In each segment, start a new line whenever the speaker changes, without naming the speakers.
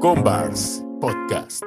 Combars Podcast.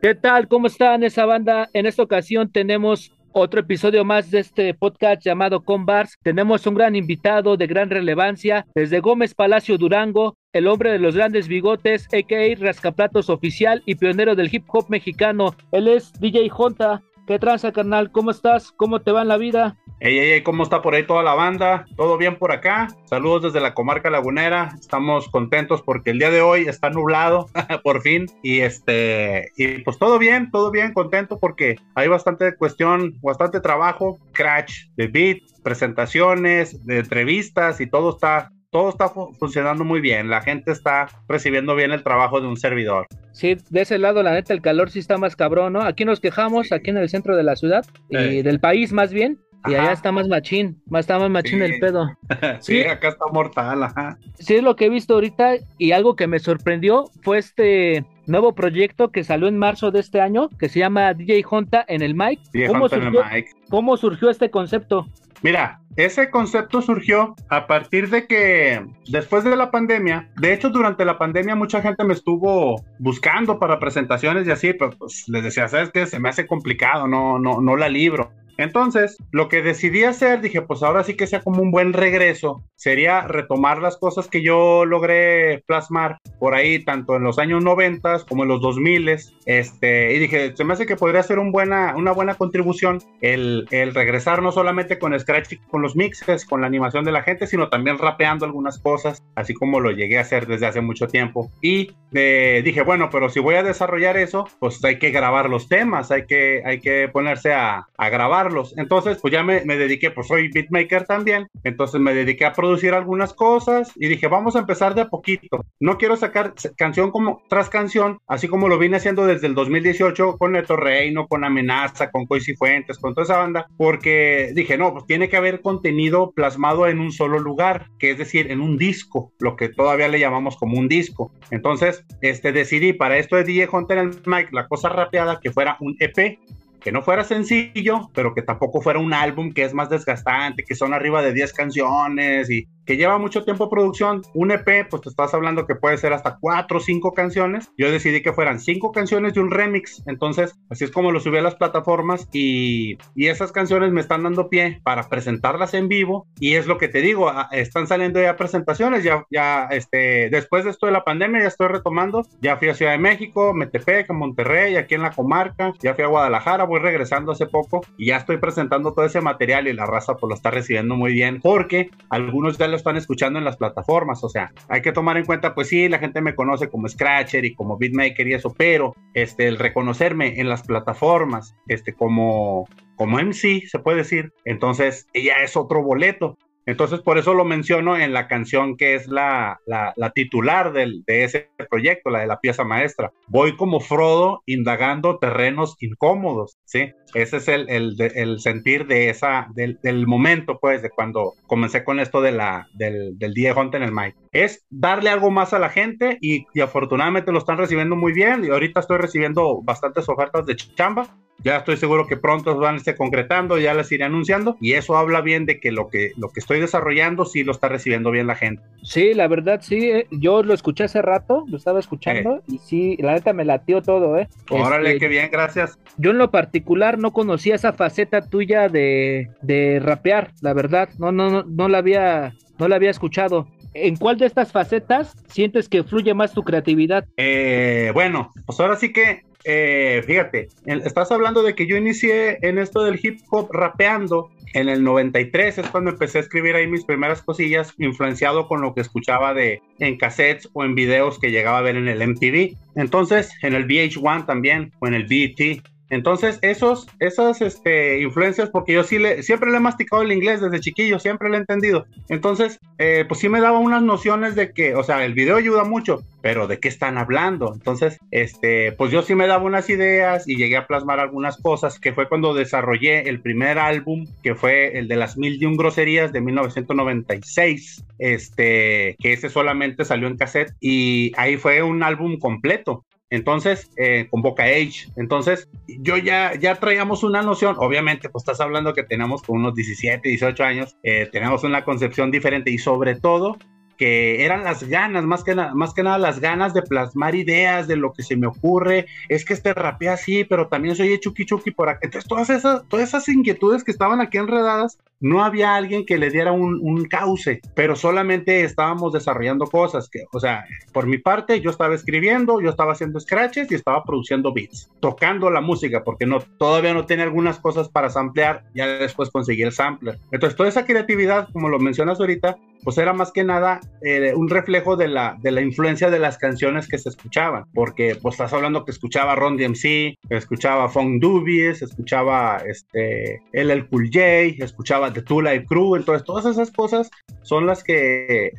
¿Qué tal? ¿Cómo están esa banda? En esta ocasión tenemos otro episodio más de este podcast llamado Combars. Tenemos un gran invitado de gran relevancia desde Gómez Palacio Durango, el hombre de los grandes bigotes, a.k.a. Rascaplatos oficial y pionero del hip hop mexicano. Él es DJ Jonta. ¿Qué tranza, carnal? ¿Cómo estás? ¿Cómo te va en la vida?
Ey, ey, ey, ¿cómo está por ahí toda la banda? ¿Todo bien por acá? Saludos desde la comarca lagunera. Estamos contentos porque el día de hoy está nublado, por fin. Y este, y pues todo bien, todo bien, contento porque hay bastante cuestión, bastante trabajo, crash de beat, presentaciones, de entrevistas y todo está todo está funcionando muy bien, la gente está recibiendo bien el trabajo de un servidor.
Sí, de ese lado, la neta, el calor sí está más cabrón, ¿no? Aquí nos quejamos, aquí en el centro de la ciudad, y del país más bien, y allá está más machín, más está más machín el pedo.
sí, acá está mortal, ajá.
Sí, es lo que he visto ahorita, y algo que me sorprendió fue este nuevo proyecto que salió en marzo de este año, que se llama DJ Honta en el mic.
DJ ¿Cómo, surgió, en el mic.
¿Cómo surgió este concepto?
Mira, ese concepto surgió a partir de que después de la pandemia, de hecho durante la pandemia mucha gente me estuvo buscando para presentaciones y así, pero pues les decía, ¿sabes qué? Se me hace complicado, no, no, no la libro. Entonces, lo que decidí hacer, dije, pues ahora sí que sea como un buen regreso, sería retomar las cosas que yo logré plasmar por ahí, tanto en los años 90 como en los 2000, este, y dije, se me hace que podría ser un buena, una buena contribución el, el regresar no solamente con Scratch, con los mixes, con la animación de la gente, sino también rapeando algunas cosas, así como lo llegué a hacer desde hace mucho tiempo. Y eh, dije, bueno, pero si voy a desarrollar eso, pues hay que grabar los temas, hay que, hay que ponerse a, a grabar entonces, pues ya me, dediqué, pues soy beatmaker también. Entonces me dediqué a producir algunas cosas y dije, vamos a empezar de a poquito. No quiero sacar canción como tras canción, así como lo vine haciendo desde el 2018 con Neto Reino, con Amenaza, con Coisi Fuentes, con toda esa banda, porque dije, no, pues tiene que haber contenido plasmado en un solo lugar, que es decir, en un disco, lo que todavía le llamamos como un disco. Entonces, este, decidí para esto de DJ Hunter el Mike, la cosa rapeada, que fuera un EP que no fuera sencillo, pero que tampoco fuera un álbum que es más desgastante, que son arriba de 10 canciones y que lleva mucho tiempo producción. Un EP, pues te estás hablando que puede ser hasta 4 o 5 canciones. Yo decidí que fueran 5 canciones y un remix. Entonces, así es como lo subí a las plataformas y, y esas canciones me están dando pie para presentarlas en vivo. Y es lo que te digo, están saliendo ya presentaciones. Ya, ya, este, después de esto de la pandemia, ya estoy retomando. Ya fui a Ciudad de México, Metepec, Monterrey, aquí en la comarca. Ya fui a Guadalajara, voy regresando hace poco y ya estoy presentando todo ese material y la raza pues lo está recibiendo muy bien porque algunos ya lo están escuchando en las plataformas, o sea, hay que tomar en cuenta, pues sí, la gente me conoce como Scratcher y como Beatmaker y eso, pero este, el reconocerme en las plataformas, este, como, como MC, se puede decir, entonces ya es otro boleto. Entonces, por eso lo menciono en la canción que es la, la, titular del, de ese proyecto, la de la pieza maestra. Voy como Frodo indagando terrenos incómodos, ¿sí? Ese es el, el, el sentir de esa, del, del, momento, pues, de cuando comencé con esto de la, del, del día Hunt en el Mike. Es darle algo más a la gente y, y afortunadamente lo están recibiendo muy bien y ahorita estoy recibiendo bastantes ofertas de chamba ya estoy seguro que pronto van a estar concretando, ya las iré anunciando y eso habla bien de que lo que lo que estoy desarrollando sí lo está recibiendo bien la gente.
Sí, la verdad sí, eh, yo lo escuché hace rato, lo estaba escuchando eh. y sí, la neta me latió todo, eh.
Órale, este, qué bien, gracias.
Yo en lo particular no conocía esa faceta tuya de, de rapear, la verdad, no no no no la había no la había escuchado. ¿En cuál de estas facetas sientes que fluye más tu creatividad?
Eh, bueno, pues ahora sí que eh, fíjate, estás hablando de que yo inicié en esto del hip hop rapeando en el 93, es cuando empecé a escribir ahí mis primeras cosillas, influenciado con lo que escuchaba de en cassettes o en videos que llegaba a ver en el MTV. Entonces, en el VH1 también, o en el BET, entonces, esos, esas este, influencias, porque yo sí le, siempre le he masticado el inglés desde chiquillo, siempre lo he entendido. Entonces, eh, pues sí me daba unas nociones de que, o sea, el video ayuda mucho, pero ¿de qué están hablando? Entonces, este, pues yo sí me daba unas ideas y llegué a plasmar algunas cosas, que fue cuando desarrollé el primer álbum, que fue el de las mil y un groserías de 1996, este, que ese solamente salió en cassette y ahí fue un álbum completo. Entonces, eh, con Boca Age. Entonces, yo ya, ya traíamos una noción, obviamente, pues estás hablando que tenemos con unos 17, 18 años, eh, tenemos una concepción diferente y sobre todo que eran las ganas, más que, más que nada las ganas de plasmar ideas de lo que se me ocurre, es que este rapea así, pero también soy chuki chuki por acá. Entonces todas esas, todas esas inquietudes que estaban aquí enredadas, no había alguien que le diera un, cauce, pero solamente estábamos desarrollando cosas, que, o sea, por mi parte yo estaba escribiendo, yo estaba haciendo scratches y estaba produciendo beats, tocando la música, porque no, todavía no tenía algunas cosas para samplear, ya después conseguí el sampler. Entonces toda esa creatividad, como lo mencionas ahorita, pues era más que nada eh, un reflejo de la, de la influencia de las canciones que se escuchaban, porque pues estás hablando que escuchaba Ron DMC, escuchaba Funk Dubies, escuchaba este, LL Cool J, escuchaba The Two Live Crew, entonces todas esas cosas son las que,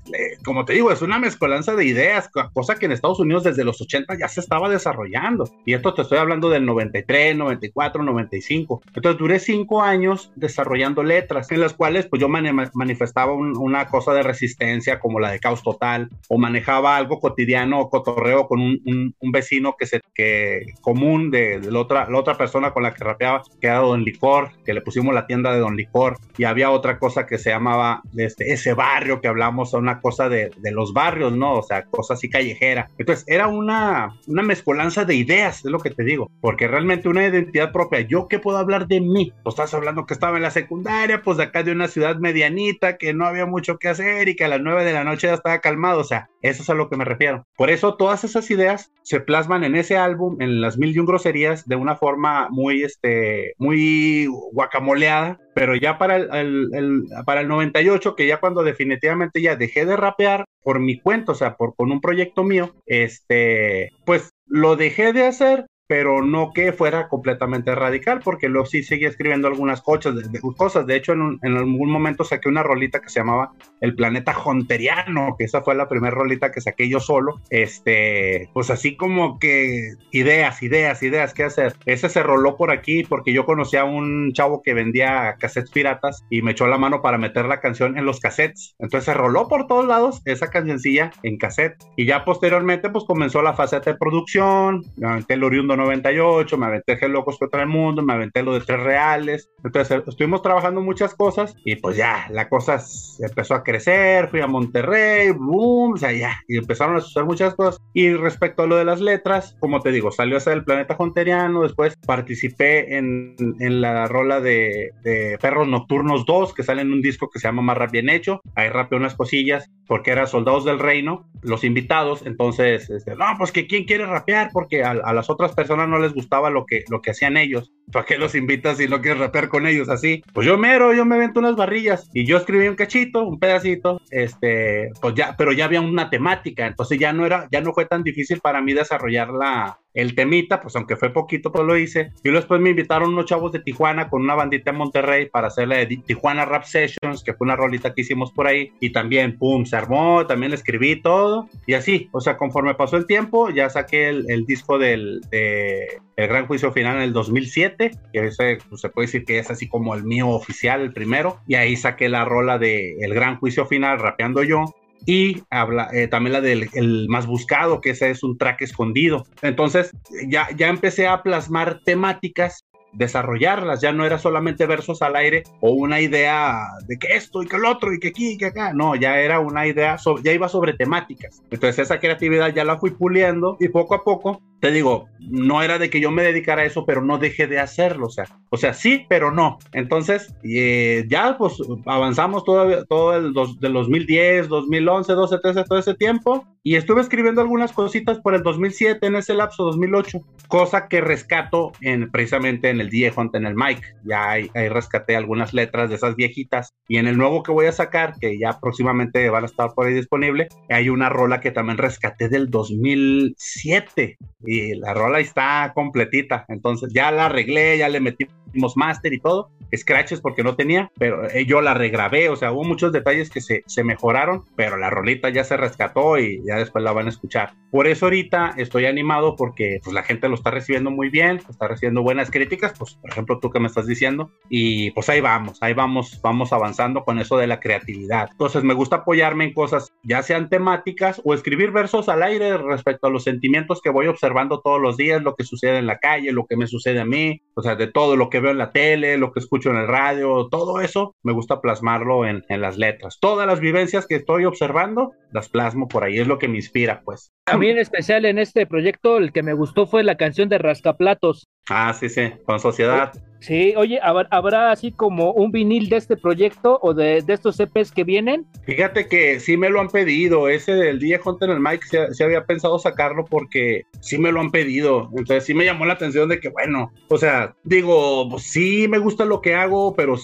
como te digo, es una mezcolanza de ideas, cosa que en Estados Unidos desde los 80 ya se estaba desarrollando, y esto te estoy hablando del 93, 94, 95, entonces duré cinco años desarrollando letras en las cuales pues yo manifestaba una cosa de resistencia como la de Caos Total, o manejaba algo cotidiano o cotorreo con un, vecino que se que común de, la, otra, la otra persona con la que rapeaba, que era Don Licor, que le pusimos la tienda de Don Licor, y había otra cosa que se llamaba este, ese barrio que hablamos, una cosa de, de los barrios, ¿no? O sea, cosa así callejera. Entonces, era una, una mezcolanza de ideas, es lo que te digo, porque realmente una identidad propia, ¿yo qué puedo hablar de mí? Pues estás hablando que estaba en la secundaria, pues de acá de una ciudad medianita, que no había mucho que hacer y que a las 9 de la noche ya estaba calmado. O sea, eso es a lo que me refiero. Por eso todas esas ideas se plasman en ese álbum, en las mil y un groserías, de una forma muy, este, muy guacamoleada. Pero ya para el, para el 98, que ya cuando definitivamente ya dejé de rapear por mi cuenta, o sea, por, con un proyecto mío, este, pues lo dejé de hacer pero no que fuera completamente radical, porque luego sí seguía escribiendo algunas cosas. De, cosas. de hecho, en, algún momento saqué una rolita que se llamaba El Planeta Jonteriano, que esa fue la primera rolita que saqué yo solo. Este, pues así como que ideas, ideas, ideas, ¿qué hacer? Ese se roló por aquí porque yo conocí a un chavo que vendía cassettes piratas y me echó la mano para meter la canción en los cassettes. Entonces se roló por todos lados esa cancioncilla en cassette. Y ya posteriormente, pues comenzó la fase de producción, el oriundo 98, me aventé el Locos contra el Mundo, me aventé lo de Tres Reales. Entonces estuvimos trabajando muchas cosas y pues ya, la cosa empezó a crecer, fui a Monterrey, boom, o sea, ya, y empezaron a suceder muchas cosas. Y respecto a lo de las letras, como te digo, salió hasta el planeta jonteriano, después participé en, en la rola de, de, Perros Nocturnos 2, que sale en un disco que se llama Más Rap Bien Hecho, ahí rapeé unas cosillas, porque era Soldados del Reino, los invitados, entonces, este, no, pues que quién quiere rapear, porque a, a las otras personas personas no les gustaba lo que, lo que hacían ellos. ¿Para qué los invitas si no quieres rapear con ellos así? Pues yo mero, yo me vento unas barrillas y yo escribí un cachito, un pedacito, este, pues ya, pero ya había una temática, entonces ya no era, ya no fue tan difícil para mí desarrollar la, el temita, pues aunque fue poquito, pues lo hice. Y después me invitaron unos chavos de Tijuana con una bandita en Monterrey para hacer la de Tijuana Rap Sessions, que fue una rolita que hicimos por ahí. Y también, pum, se armó, también escribí todo. Y así, o sea, conforme pasó el tiempo, ya saqué el, disco del de El Gran Juicio Final en el 2007, que ese, pues, se puede decir que es así como el mío oficial, el primero. Y ahí saqué la rola de El Gran Juicio Final, rapeando yo y habla, eh, también la del el más buscado, que ese es un track escondido. Entonces ya, ya empecé a plasmar temáticas desarrollarlas, ya no era solamente versos al aire o una idea de que esto y que el otro y que aquí y que acá, no, ya era una idea, ya iba sobre temáticas. Entonces esa creatividad ya la fui puliendo y poco a poco te digo, no era de que yo me dedicara a eso, pero no dejé de hacerlo, o sea, o sea, sí, pero no. Entonces, eh, ya pues avanzamos todo, todo el dos, del 2010, 2011, 12, 13, todo ese tiempo, y estuve escribiendo algunas cositas por el 2007, en ese lapso, 2008, cosa que rescato en, precisamente en el Die Hunt, en el Mike, ya ahí, ahí rescaté algunas letras de esas viejitas, y en el nuevo que voy a sacar, que ya próximamente van a estar por ahí disponible, hay una rola que también rescaté del 2007, y la rola está completita. Entonces ya la arreglé, ya le metimos master y todo. Scratches porque no tenía, pero eh, yo la regrabé. O sea, hubo muchos detalles que se, se mejoraron, pero la rolita ya se rescató y ya después la van a escuchar. Por eso ahorita estoy animado porque pues la gente lo está recibiendo muy bien, está recibiendo buenas críticas, pues por ejemplo tú que me estás diciendo, y pues ahí vamos, ahí vamos, vamos avanzando con eso de la creatividad. Entonces me gusta apoyarme en cosas ya sean temáticas o escribir versos al aire respecto a los sentimientos que voy observando todos los días, lo que sucede en la calle, lo que me sucede a mí, o sea, de todo lo que veo en la tele, lo que escucho en el radio, todo eso me gusta plasmarlo en, en las letras. Todas las vivencias que estoy observando, las plasmo por ahí, es lo que me inspira, pues.
A en especial en este proyecto, el que me gustó fue la canción de Rascaplatos.
Ah, sí, sí, con sociedad.
Sí, oye, ¿habrá así como un vinil de este proyecto o de, estos EPs que vienen?
Fíjate que sí me lo han pedido, ese del día Hunter el Mike se, había pensado sacarlo porque sí me lo han pedido, entonces sí me llamó la atención de que bueno, o sea, digo, pues sí me gusta lo que hago, pero,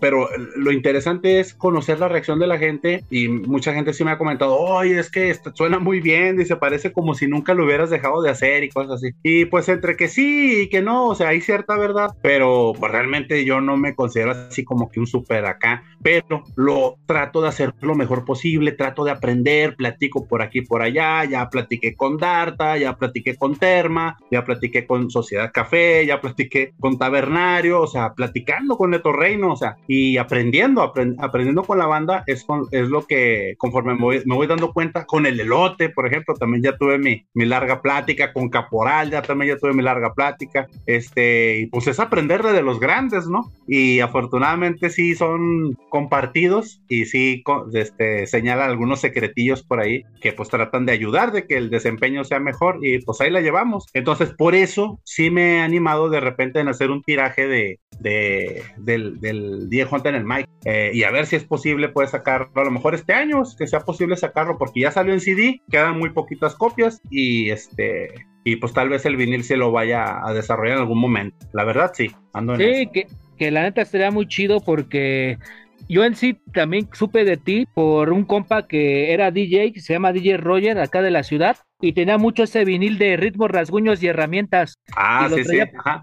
pero lo interesante es conocer la reacción de la gente y mucha gente sí me ha comentado, oye, es que suena muy bien, dice, parece como si nunca lo hubieras dejado de hacer y cosas así. Y pues entre que sí y que no, o sea, hay cierta verdad, pero pues, realmente yo no me considero así como que un super acá, pero lo trato de hacer lo mejor posible, trato de aprender, platico por aquí por allá, ya platiqué con Darta, ya platiqué con Terma, ya platiqué con Sociedad Café, ya platiqué con Tabernario, o sea, platicando con Neto Reino, o sea, y aprendiendo, aprendiendo con la banda es, es lo que conforme me voy, me voy, dando cuenta con el elote, por ejemplo, también ya tuve mi, mi larga plática con Caporal, ya también ya tuve mi larga plática, este, pues es aprender de los grandes, ¿no? Y afortunadamente sí son compartidos y sí este, señalan algunos secretillos por ahí que pues tratan de ayudar de que el desempeño sea mejor y pues ahí la llevamos. Entonces por eso sí me he animado de repente en hacer un tiraje de, de del, del Diego en el Mike eh, y a ver si es posible puede sacarlo a lo mejor este año, que sea posible sacarlo porque ya salió en CD, quedan muy poquitas copias y este y pues tal vez el vinil se lo vaya a desarrollar en algún momento. La verdad, sí,
ando en Sí, que, que la neta sería muy chido porque yo en sí también supe de ti por un compa que era DJ, que se llama DJ Roger, acá de la ciudad, y tenía mucho ese vinil de ritmos, rasguños y herramientas.
Ah, sí,
sí.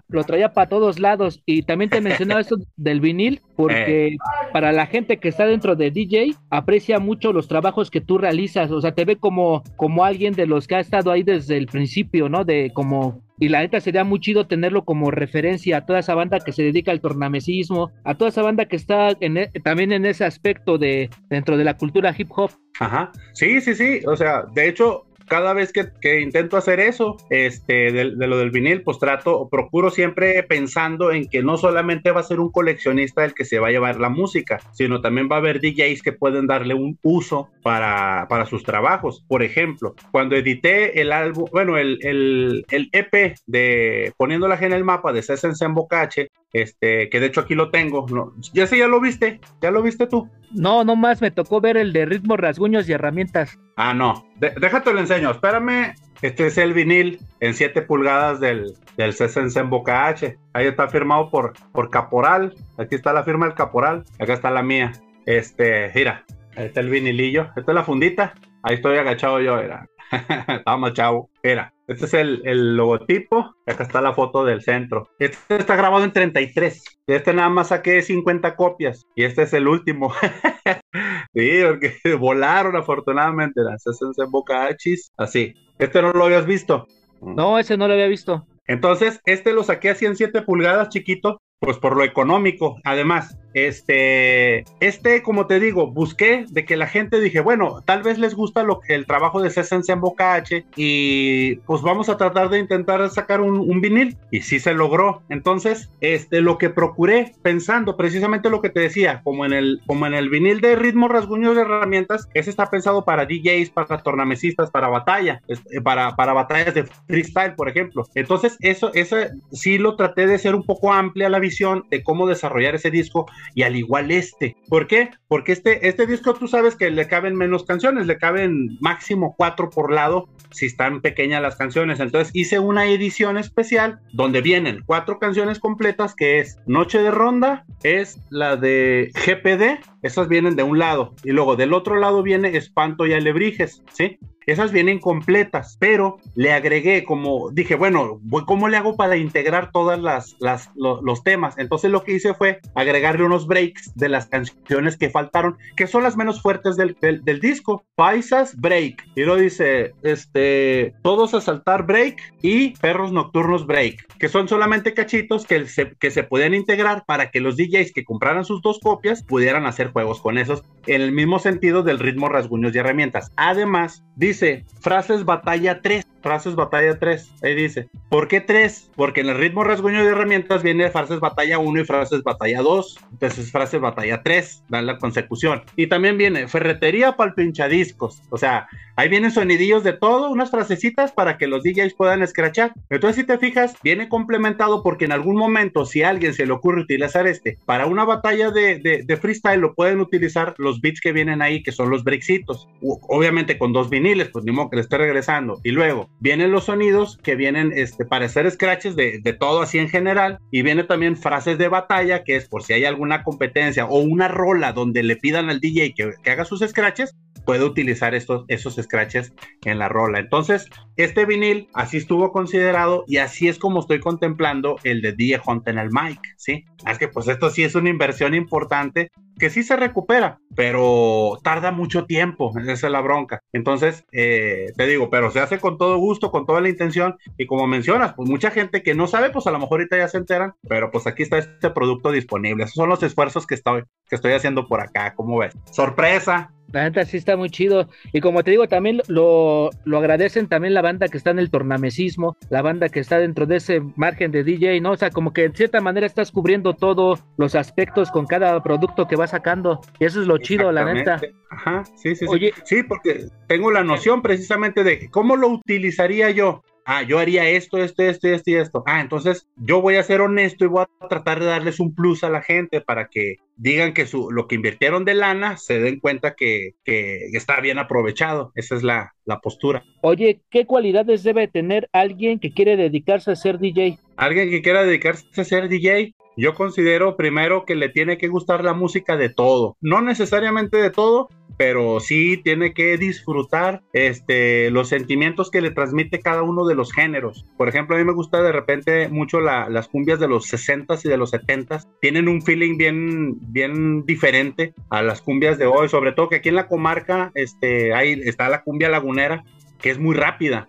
Lo traía para todos lados. Y también te mencionaba esto del vinil, porque eh. para la gente que está dentro de DJ, aprecia mucho los trabajos que tú realizas. O sea, te ve como, como alguien de los que ha estado ahí desde el principio, ¿no? De como y la neta sería muy chido tenerlo como referencia a toda esa banda que se dedica al tornamesismo, a toda esa banda que está en e, también en ese aspecto de dentro de la cultura hip hop.
Ajá, sí, sí, sí, o sea, de hecho, cada vez que, intento hacer eso, este, de, lo del vinil, pues trato, procuro siempre pensando en que no solamente va a ser un coleccionista el que se va a llevar la música, sino también va a haber DJs que pueden darle un uso para, sus trabajos. Por ejemplo, cuando edité el álbum, bueno, el, el, el EP de Poniendo la en el mapa de César en Bocache, este, que de hecho aquí lo tengo, ¿no? ya sé, ya lo viste, ya lo viste tú.
No, no más me tocó ver el de ritmos, rasguños y herramientas.
Ah, no. déjate lo enseño. Espérame. Este es el vinil en 7 pulgadas del, del en Boca H. Ahí está firmado por, por Caporal. Aquí está la firma del Caporal. Acá está la mía. Este, mira. Ahí está el vinilillo. Esta es la fundita. Ahí estoy agachado yo, era. Estamos chavo. Era. Este es el, el, logotipo. Acá está la foto del centro. Este está grabado en 33. De este nada más saqué 50 copias. Y este es el último. sí, porque volaron afortunadamente las en Boca Hachis. Así. Este no lo habías visto.
No, ese no lo había visto.
Entonces, este lo saqué así en 7 pulgadas, chiquito, pues por lo económico. Además, este, este, como te digo, busqué de que la gente dije, bueno, tal vez les gusta lo el trabajo de César en Boca H y pues vamos a tratar de intentar sacar un, vinil y sí se logró. Entonces, este, lo que procuré pensando precisamente lo que te decía, como en el, como en el vinil de ritmo rasguños de herramientas, ese está pensado para DJs, para tornamesistas, para batalla, este, para, para batallas de freestyle, por ejemplo. Entonces, eso, eso sí lo traté de ser un poco amplia la visión de cómo desarrollar ese disco y al igual este. ¿Por qué? Porque este, este disco tú sabes que le caben menos canciones, le caben máximo cuatro por lado si están pequeñas las canciones. Entonces hice una edición especial donde vienen cuatro canciones completas que es Noche de Ronda, es la de GPD, esas vienen de un lado y luego del otro lado viene Espanto y Alebrijes, ¿sí? Esas vienen completas, pero le agregué como, dije, bueno, ¿cómo le hago para integrar todas las, las los temas? Entonces lo que hice fue agregarle unos breaks de las canciones que faltaron, que son las menos fuertes del, del, disco. Paisas, break. Y lo dice, este, todos a saltar break y perros nocturnos break, que son solamente cachitos que se, que se pueden integrar para que los DJs que compraran sus dos copias pudieran hacer juegos con esos en el mismo sentido del ritmo, rasguños y herramientas. Además, dice frases batalla 3 frases batalla 3. Ahí dice. ¿Por qué 3? Porque en el ritmo rasguño de herramientas viene frases batalla 1 y frases batalla 2. Entonces frases batalla 3. Dan la consecución. Y también viene ferretería para el pinchadiscos. O sea, ahí vienen sonidillos de todo, unas frasecitas para que los DJs puedan escrachar. Entonces, si te fijas, viene complementado porque en algún momento, si a alguien se le ocurre utilizar este para una batalla de, de, freestyle, lo pueden utilizar los beats que vienen ahí, que son los breaksitos. Obviamente con dos viniles, pues ni modo que le esté regresando. Y luego, vienen los sonidos que vienen este, para hacer scratches de, de, todo así en general y viene también frases de batalla que es por si hay alguna competencia o una rola donde le pidan al DJ que, que haga sus scratches puede utilizar estos, esos scratches en la rola. Entonces, este vinil así estuvo considerado y así es como estoy contemplando el de DJ Hunt en el mic, ¿sí? Es que pues esto sí es una inversión importante que sí se recupera, pero tarda mucho tiempo, esa es la bronca. Entonces, eh, te digo, pero se hace con todo gusto, con toda la intención y como mencionas, pues mucha gente que no sabe, pues a lo mejor ahorita ya se enteran, pero pues aquí está este producto disponible. Esos son los esfuerzos que estoy, que estoy haciendo por acá, ¿cómo ves? Sorpresa,
la neta sí está muy chido. Y como te digo, también lo, lo, agradecen también la banda que está en el tornamesismo, la banda que está dentro de ese margen de DJ, ¿no? O sea, como que en cierta manera estás cubriendo todos los aspectos con cada producto que vas sacando. Y eso es lo chido, la neta.
Ajá, sí, sí, sí. Sí, porque tengo la noción precisamente de cómo lo utilizaría yo ah, yo haría esto, esto, esto, esto y esto. Ah, entonces yo voy a ser honesto y voy a tratar de darles un plus a la gente para que digan que su, lo que invirtieron de lana se den cuenta que, que está bien aprovechado. Esa es la, la postura.
Oye, ¿qué cualidades debe tener alguien que quiere dedicarse a ser DJ?
Alguien que quiera dedicarse a ser DJ, yo considero primero que le tiene que gustar la música de todo, no necesariamente de todo, pero sí tiene que disfrutar este, los sentimientos que le transmite cada uno de los géneros. Por ejemplo, a mí me gusta de repente mucho las cumbias de los 60s y de los 70s. Tienen un feeling bien, bien diferente a las cumbias de hoy, sobre todo que aquí en la comarca este, ahí está la cumbia lagunera que es muy rápida.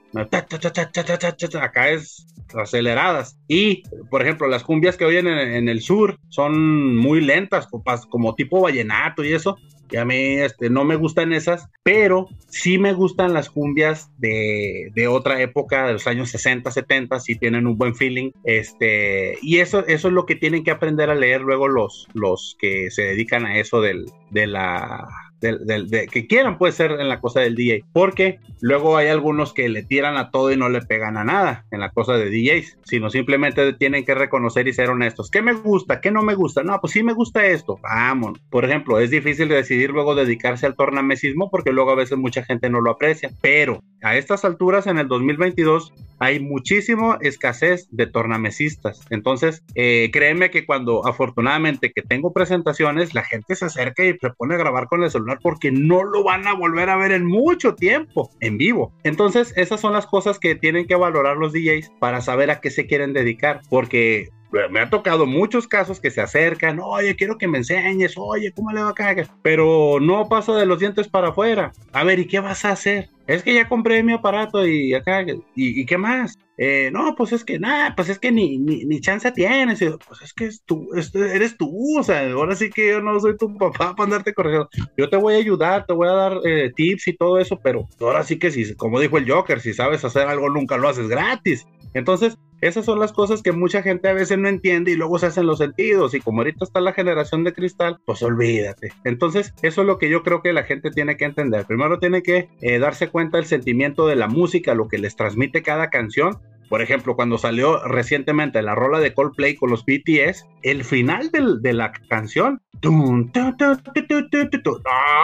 Acá es aceleradas. Y, por ejemplo, las cumbias que oyen en, el sur son muy lentas, como, tipo vallenato y eso. Y a mí este, no me gustan esas, pero sí me gustan las cumbias de, de, otra época, de los años 60, 70, sí tienen un buen feeling. Este, y eso, eso es lo que tienen que aprender a leer luego los, los que se dedican a eso del, de la de, que quieran puede ser en la cosa del DJ, porque luego hay algunos que le tiran a todo y no le pegan a nada en la cosa de DJs, sino simplemente tienen que reconocer y ser honestos. ¿Qué me gusta? ¿Qué no me gusta? No, pues sí me gusta esto. Vamos. Por ejemplo, es difícil decidir luego dedicarse al tornamesismo porque luego a veces mucha gente no lo aprecia, pero a estas alturas en el 2022 hay muchísimo escasez de tornamesistas. Entonces, eh, créeme que cuando afortunadamente que tengo presentaciones, la gente se acerca y se pone a grabar con el celular porque no lo van a volver a ver en mucho tiempo en vivo. Entonces, esas son las cosas que tienen que valorar los DJs para saber a qué se quieren dedicar, porque me ha tocado muchos casos que se acercan, oye, quiero que me enseñes, oye, ¿cómo le va a caer? Pero no pasa de los dientes para afuera. A ver, ¿y qué vas a hacer? Es que ya compré mi aparato y acá, ¿y, qué más? Eh, no, pues es que nada, pues es que ni, ni, chance tienes. pues es que es tú, eres tú, o sea, ahora sí que yo no soy tu papá para andarte corrigiendo. Yo te voy a ayudar, te voy a dar eh, tips y todo eso, pero ahora sí que si, como dijo el Joker, si sabes hacer algo nunca lo haces gratis. Entonces, esas son las cosas que mucha gente a veces no entiende y luego se hacen los sentidos. Y como ahorita está la generación de cristal, pues olvídate. Entonces, eso es lo que yo creo que la gente tiene que entender. Primero tiene que eh, darse cuenta del sentimiento de la música, lo que les transmite cada canción por ejemplo, cuando salió recientemente la rola de Coldplay con los BTS, el final de la canción,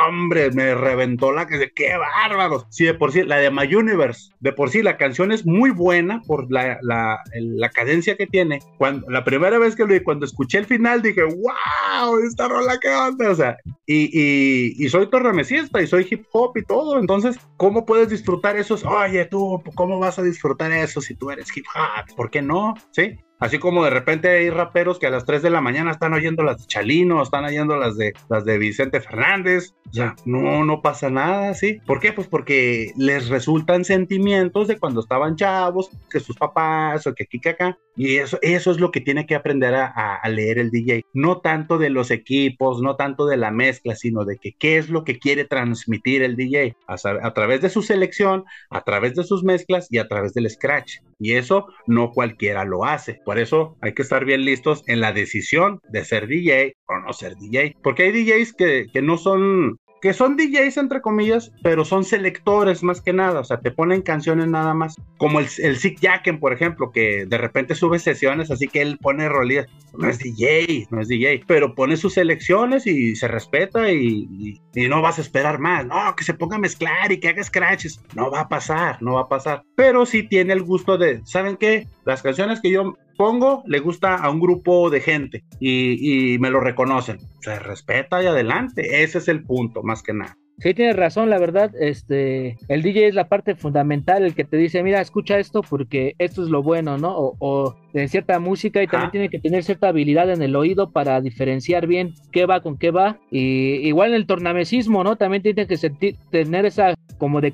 hombre, me reventó la que qué bárbaros. Sí, de por sí, la de My Universe, de por sí la canción es muy buena por la, la, la cadencia que tiene. Cuando, la primera vez que lo cuando escuché el final, dije, wow, esta rola, qué onda. O sea, y, y, y soy torramesista y soy hip hop y todo. Entonces, ¿cómo puedes disfrutar esos? Oye, tú, ¿cómo vas a disfrutar eso si tú eres hip hop? ¿Por qué no? Sí. Así como de repente hay raperos que a las 3 de la mañana están oyendo las de Chalino, están oyendo las de las de Vicente Fernández. O sea, no, no pasa nada, ¿sí? ¿Por qué? Pues porque les resultan sentimientos de cuando estaban chavos, que sus papás, o que aquí, que acá. Y eso, eso es lo que tiene que aprender a, a, leer el DJ. No tanto de los equipos, no tanto de la mezcla, sino de que qué es lo que quiere transmitir el DJ a, a través de su selección, a través de sus mezclas y a través del scratch. Y eso no cualquiera lo hace. Por eso hay que estar bien listos en la decisión de ser DJ o no ser DJ. Porque hay DJs que, que no son que son DJs entre comillas, pero son selectores más que nada, o sea, te ponen canciones nada más, como el, el Sick Jacken, por ejemplo, que de repente sube sesiones, así que él pone rolías, no es DJ, no es DJ, pero pone sus selecciones y se respeta y, y, no vas a esperar más, no, que se ponga a mezclar y que haga scratches, no va a pasar, no va a pasar, pero sí tiene el gusto de, ¿saben qué? Las canciones que yo pongo le gusta a un grupo de gente y, y me lo reconocen. Se respeta y adelante. Ese es el punto, más que nada.
Sí, tienes razón, la verdad, este, el DJ es la parte fundamental, el que te dice, mira, escucha esto porque esto es lo bueno, ¿no? O, o de cierta música y también tiene que tener cierta habilidad en el oído para diferenciar bien qué va con qué va. Y igual en el tornamesismo, ¿no? También tiene que sentir, tener esa como de,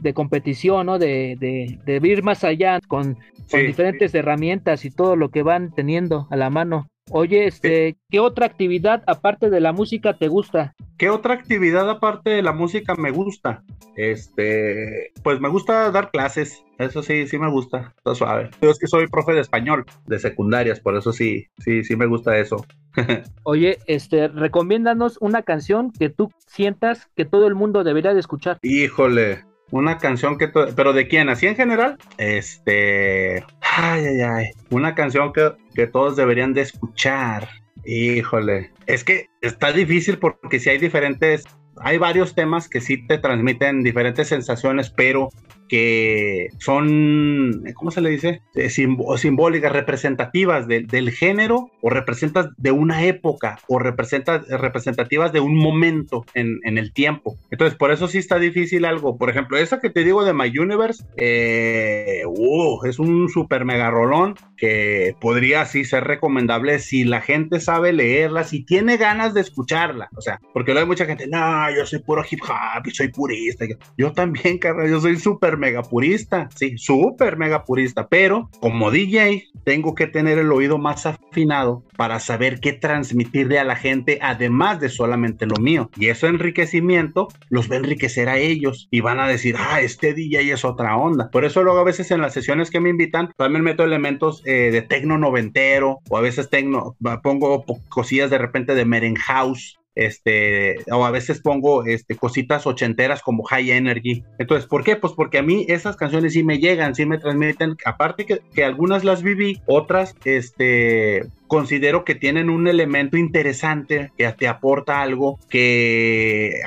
de competición, ¿no? De, de, de, ir más allá con, con diferentes herramientas y todo lo que van teniendo a la mano. Oye, este, ¿qué otra actividad aparte de la música te gusta?
¿Qué otra actividad aparte de la música me gusta? Este, pues me gusta dar clases. Eso sí, sí me gusta. Está suave. Yo es que soy profe de español, de secundarias, por eso sí, sí, sí me gusta eso.
Oye, este, recomiéndanos una canción que tú sientas que todo el mundo debería de escuchar.
Híjole, una canción que... ¿Pero de quién? ¿Así en general? Este... Ay, ay, ay. Una canción que, que todos deberían de escuchar. Híjole. Es que está difícil porque si hay diferentes hay varios temas que sí te transmiten diferentes sensaciones, pero que son, ¿cómo se le dice? Eh, simbólicas, representativas del género o representas de una época o representas representativas de un momento en, el tiempo. Entonces, por eso sí está difícil algo. Por ejemplo, esa que te digo de My Universe, eh, uh, es un super mega rolón que podría sí ser recomendable si la gente sabe leerla, si tiene ganas de escucharla. O sea, porque luego hay mucha gente, no, yo soy puro hip hop y soy purista. Yo también, carnal, yo soy súper mega purista, sí, súper mega purista, pero como DJ tengo que tener el oído más afinado para saber qué transmitirle a la gente, además de solamente lo mío. Y ese enriquecimiento los va a enriquecer a ellos y van a decir, ah, este DJ es otra onda. Por eso luego a veces en las sesiones que me invitan, también meto elementos eh, de tecno noventero o a veces tecno, pongo cosillas de repente de merenhouse este, o a veces pongo este, cositas ochenteras como High Energy. Entonces, ¿por qué? Pues porque a mí esas canciones sí me llegan, sí me transmiten, aparte que, que algunas las viví, otras, este, considero que tienen un elemento interesante que te aporta algo que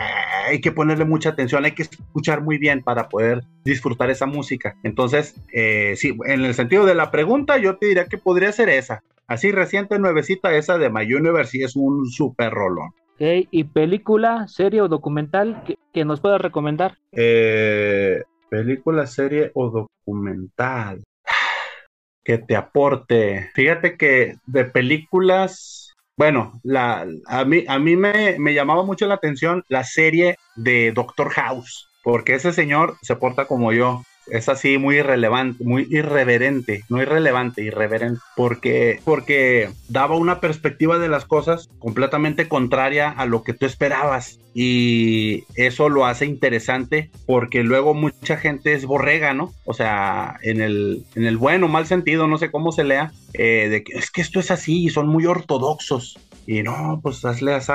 hay que ponerle mucha atención, hay que escuchar muy bien para poder disfrutar esa música. Entonces, eh, sí, en el sentido de la pregunta, yo te diría que podría ser esa. Así reciente, nuevecita, esa de My Universe, sí es un super rolón.
¿Y película, serie o documental que, nos puedas recomendar?
Eh, película, serie o documental que te aporte. Fíjate que de películas, bueno, la, a mí, a mí me, me llamaba mucho la atención la serie de Doctor House, porque ese señor se porta como yo es así muy irrelevante, muy irreverente, no irrelevante, irreverente, porque, porque daba una perspectiva de las cosas completamente contraria a lo que tú esperabas y eso lo hace interesante porque luego mucha gente es borrega, ¿no? O sea, en el, en el bueno o mal sentido, no sé cómo se lea, eh, de que es que esto es así y son muy ortodoxos y no, pues hazle así.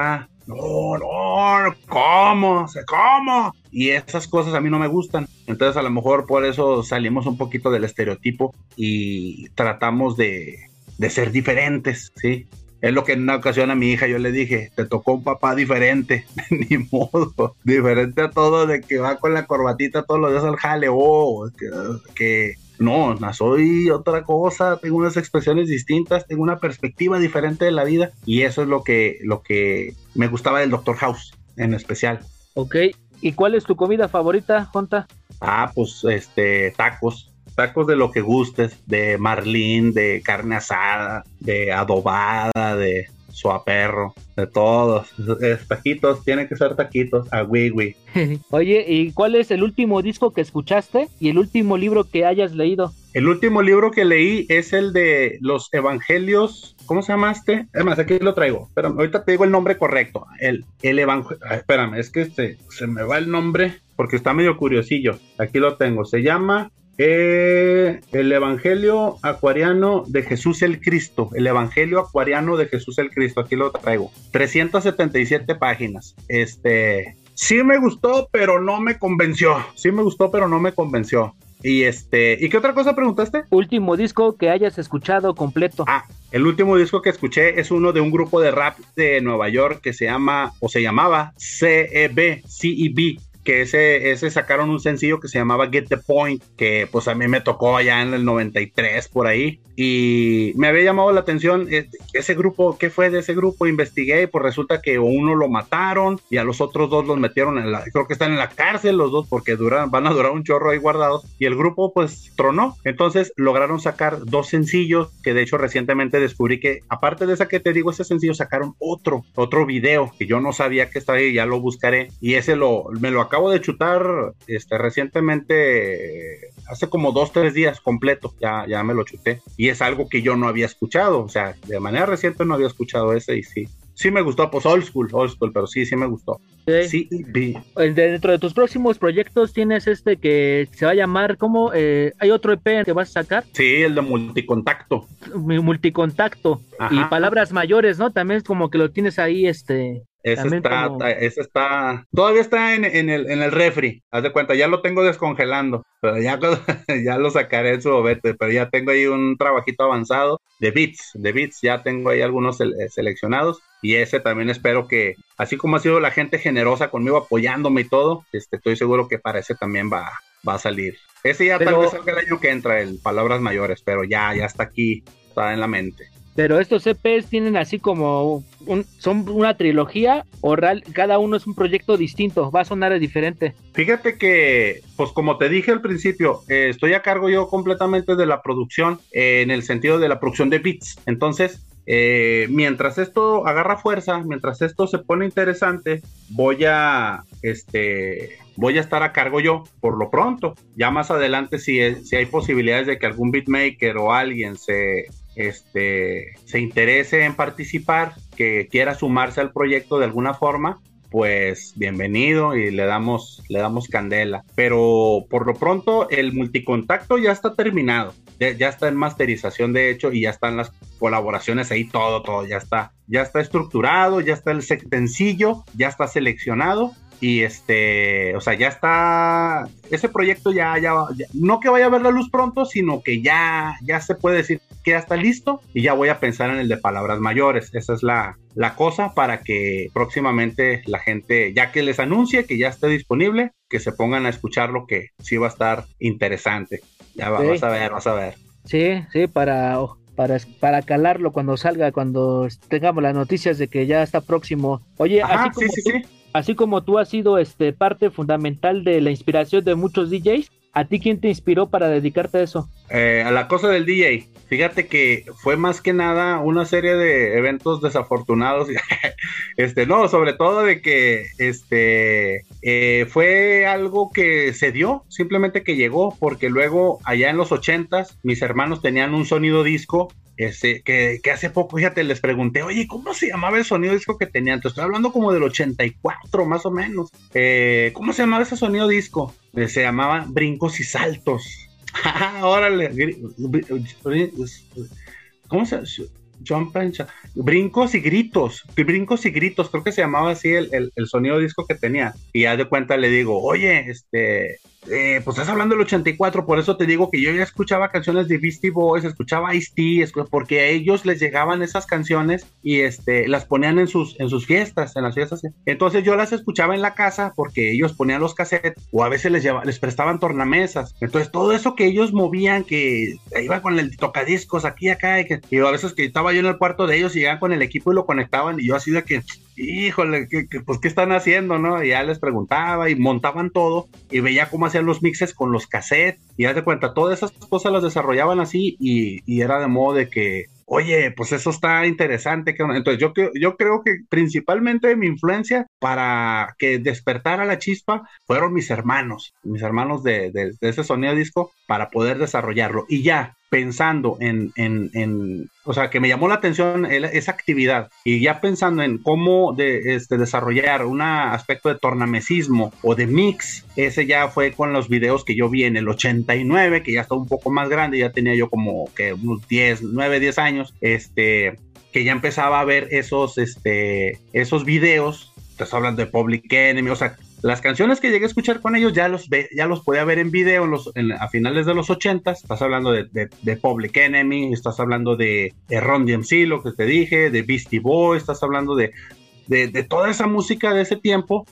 No, no, ¿cómo? ¿Cómo? Y esas cosas a mí no me gustan Entonces a lo mejor por eso salimos un poquito del estereotipo y tratamos de, de ser diferentes, ¿sí? Es lo que en una ocasión a mi hija yo le dije, te tocó un papá diferente, ni modo, diferente a todo, de que va con la corbatita todos los días al jale, que no, soy otra cosa, tengo unas expresiones distintas, tengo una perspectiva diferente de la vida y eso es lo que, lo que me gustaba del Doctor House en especial.
Ok, ¿y cuál es tu comida favorita, Jonta?
Ah, pues este, tacos tacos de lo que gustes, de marlín, de carne asada, de adobada, de suaperro, de todos. Es, taquitos, tienen que ser taquitos, a wiwi.
Oye, ¿y cuál es el último disco que escuchaste y el último libro que hayas leído?
El último libro que leí es el de los Evangelios. ¿Cómo se llama este? Además, aquí lo traigo. Pero ahorita te digo el nombre correcto. El, el Evangelio. Espérame, es que este, se me va el nombre porque está medio curiosillo. Aquí lo tengo. Se llama eh, el Evangelio Acuariano de Jesús el Cristo. El Evangelio Acuariano de Jesús el Cristo. Aquí lo traigo. 377 páginas. Este. Sí me gustó, pero no me convenció. Sí me gustó, pero no me convenció. Y este, ¿y qué otra cosa preguntaste?
Último disco que hayas escuchado completo.
Ah, el último disco que escuché es uno de un grupo de rap de Nueva York que se llama o se llamaba CEB, CEB que ese, ese sacaron un sencillo que se llamaba Get the Point, que pues a mí me tocó allá en el 93 por ahí, y me había llamado la atención eh, ese grupo, ¿qué fue de ese grupo? Investigué y pues resulta que uno lo mataron y a los otros dos los metieron en la, creo que están en la cárcel los dos porque duran, van a durar un chorro ahí guardados, y el grupo pues tronó, entonces lograron sacar dos sencillos, que de hecho recientemente descubrí que aparte de esa que te digo, ese sencillo sacaron otro, otro video que yo no sabía que estaba ahí, ya lo buscaré, y ese lo, me lo acabo de chutar este, recientemente, hace como dos, tres días completo, ya, ya me lo chuté. Y es algo que yo no había escuchado, o sea, de manera reciente no había escuchado ese y sí. Sí me gustó, pues old school, old school, pero sí, sí me gustó. Sí,
sí Dentro de tus próximos proyectos tienes este que se va a llamar, ¿cómo? Eh, ¿Hay otro EP que vas a sacar?
Sí, el de multicontacto.
Multicontacto. Y palabras mayores, ¿no? También es como que lo tienes ahí, este,
ese está, está, todavía está en, el, en el refri, haz de cuenta, ya lo tengo descongelando, pero ya, ya lo sacaré en su bobete, pero ya tengo ahí un trabajito avanzado de bits, de bits, ya tengo ahí algunos eh, seleccionados y ese también espero que, así como ha sido la gente generosa conmigo apoyándome y todo, este, estoy seguro que para ese también va, va a salir. Ese ya tal vez salga el año que entra, el Palabras Mayores, pero ya, ya está aquí, está en la mente.
Pero estos EPs tienen así como son una trilogía o cada uno es un proyecto distinto, va a sonar diferente.
Fíjate que, pues como te dije al principio, eh, estoy a cargo yo completamente de la producción eh, en el sentido de la producción de beats. Entonces, eh, mientras esto agarra fuerza, mientras esto se pone interesante, voy a, este, voy a estar a cargo yo por lo pronto. Ya más adelante, si, si hay posibilidades de que algún beatmaker o alguien se este, se interese en participar, que quiera sumarse al proyecto de alguna forma, pues bienvenido y le damos, le damos candela. Pero por lo pronto el multicontacto ya está terminado, ya, está en masterización de hecho y ya están las colaboraciones ahí, todo, todo, ya está, ya está estructurado, ya está el sencillo, ya está seleccionado y este, o sea, ya está, ese proyecto ya, ya, no que vaya a ver la luz pronto, sino que ya, ya se puede decir que ya está listo y ya voy a pensar en el de palabras mayores. Esa es la, la cosa para que próximamente la gente, ya que les anuncie que ya esté disponible, que se pongan a escuchar lo que sí va a estar interesante. Ya vas a ver, vas a ver.
Sí, sí, para, para, para calarlo cuando salga, cuando tengamos las noticias de que ya está próximo. Oye, así como sí, sí, sí así como tú has sido este, parte fundamental de la inspiración de muchos DJs, ¿a ti quién te inspiró para dedicarte a eso?
Eh, a la cosa del DJ. Fíjate que fue más que nada una serie de eventos desafortunados. este, no, sobre todo de que este eh, fue algo que se dio, simplemente que llegó, porque luego allá en los ochentas mis hermanos tenían un sonido disco este, que, hace poco, fíjate, les pregunté, oye, ¿cómo se llamaba el sonido disco que tenían? Te estoy hablando como del 84, más o menos. Eh, ¿Cómo se llamaba ese sonido disco? Eh, se llamaba Brincos y Saltos. Órale. ¿Cómo se Jump Brincos y gritos. Brincos y gritos. Creo que se llamaba así el, el, sonido disco que tenía. Y ya de cuenta le digo, oye, este, eh, pues estás hablando del 84, por eso te digo que yo ya escuchaba canciones de Beastie Boys, escuchaba Ice-T, porque a ellos les llegaban esas canciones y este, las ponían en sus, en sus fiestas, en las fiestas. Entonces yo las escuchaba en la casa porque ellos ponían los cassettes o a veces les, les prestaban tornamesas. Entonces todo eso que ellos movían, que iba con el tocadiscos aquí, acá, y, que, y a veces que estaba yo en el cuarto de ellos y llegaban con el equipo y lo conectaban y yo así de que, híjole, pues qué están haciendo, ¿no? Y ya les preguntaba y montaban todo y veía cómo hacían los mixes con los cassettes y ya de cuenta, todas esas cosas las desarrollaban así y, era de modo de que oye, pues eso está interesante. Entonces yo, yo creo que principalmente mi influencia para que despertara la chispa fueron mis hermanos, mis hermanos de, ese sonido disco para poder desarrollarlo. Y ya pensando en, en, en, o sea, que me llamó la atención esa actividad y ya pensando en cómo de, este, desarrollar un aspecto de tornamesismo o de mix, ese ya fue con los videos que yo vi en el 89, que ya estaba un poco más grande, ya tenía yo como que unos 10, 9, 10 años, este, que ya empezaba a ver esos, este, esos videos, te hablan de Public Enemy, o sea, las canciones que llegué a escuchar con ellos ya los, ve, ya los podía ver en video los, a finales de los 80. Estás hablando de, de, Public Enemy, estás hablando de, de Ron DMC, lo que te dije, de Beastie Boys, estás hablando de, de, toda esa música de ese tiempo,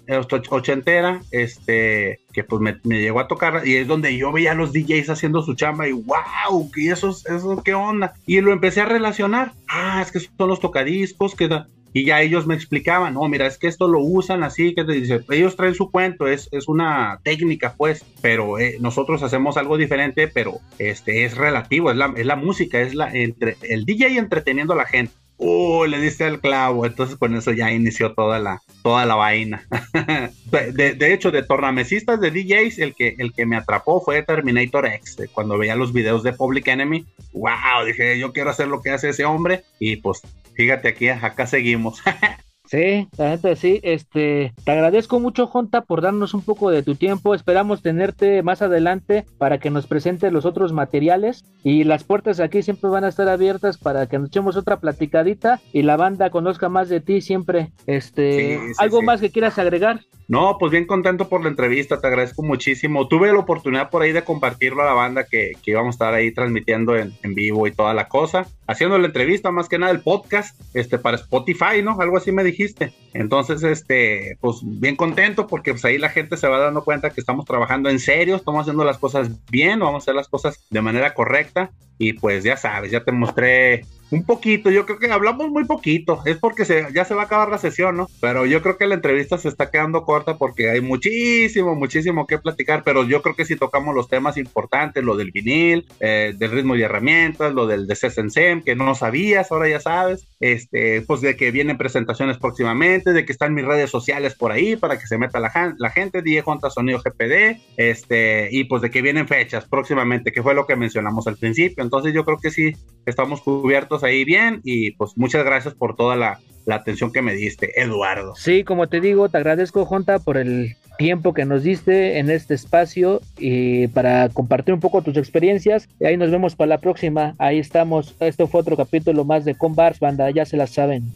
ochentera, este, que pues me, llegó a tocar y es donde yo veía a los DJs haciendo su chamba y wow, ¿qué eso, eso qué onda? Y lo empecé a relacionar. Ah, es que son los tocadiscos, que y ya ellos me explicaban, no, mira, es que esto lo usan así, que te dice, ellos traen su cuento, es, es una técnica, pues, pero eh, nosotros hacemos algo diferente, pero este es relativo, es la, es la música, es la entre el DJ entreteniendo a la gente. ¡Uh! Le diste el clavo. Entonces con eso ya inició toda la, toda la vaina. de, de, hecho, de tornamesistas de DJs, el que, el que me atrapó fue Terminator X. Cuando veía los videos de Public Enemy, wow, dije, yo quiero hacer lo que hace ese hombre. Y pues fíjate aquí, acá seguimos.
Sí, la gente sí, este, te agradezco mucho, Jonta, por darnos un poco de tu tiempo. Esperamos tenerte más adelante para que nos presentes los otros materiales y las puertas aquí siempre van a estar abiertas para que nos echemos otra platicadita y la banda conozca más de ti siempre. Este, ¿algo más que quieras agregar?
No, pues bien contento por la entrevista, te agradezco muchísimo. Tuve la oportunidad por ahí de compartirlo a la banda que, que íbamos a estar ahí transmitiendo en, en, vivo y toda la cosa, haciendo la entrevista, más que nada el podcast, este, para Spotify, ¿no? Algo así me dijiste. Entonces, este, pues bien contento porque pues ahí la gente se va dando cuenta que estamos trabajando en serio, estamos haciendo las cosas bien, vamos a hacer las cosas de manera correcta y pues ya sabes, ya te mostré un poquito, yo creo que hablamos muy poquito, es porque se, ya se va a acabar la sesión, ¿no? Pero yo creo que la entrevista se está quedando corta porque hay muchísimo, muchísimo que platicar, pero yo creo que si tocamos los temas importantes, lo del vinil, eh, del ritmo y herramientas, lo del de SEM, que no sabías, ahora ya sabes, este, pues de que vienen presentaciones próximamente, de que están mis redes sociales por ahí para que se meta la, gente, Die Junta Sonido GPD, este, y pues de que vienen fechas próximamente, que fue lo que mencionamos al principio, entonces yo creo que sí, estamos cubiertos ahí bien y pues muchas gracias por toda la, la atención que me diste, Eduardo.
Sí, como te digo, te agradezco, Jonta, por el tiempo que nos diste en este espacio y para compartir un poco tus experiencias. Y ahí nos vemos para la próxima. Ahí estamos. Esto fue otro capítulo más de Convars, banda, ya se la saben.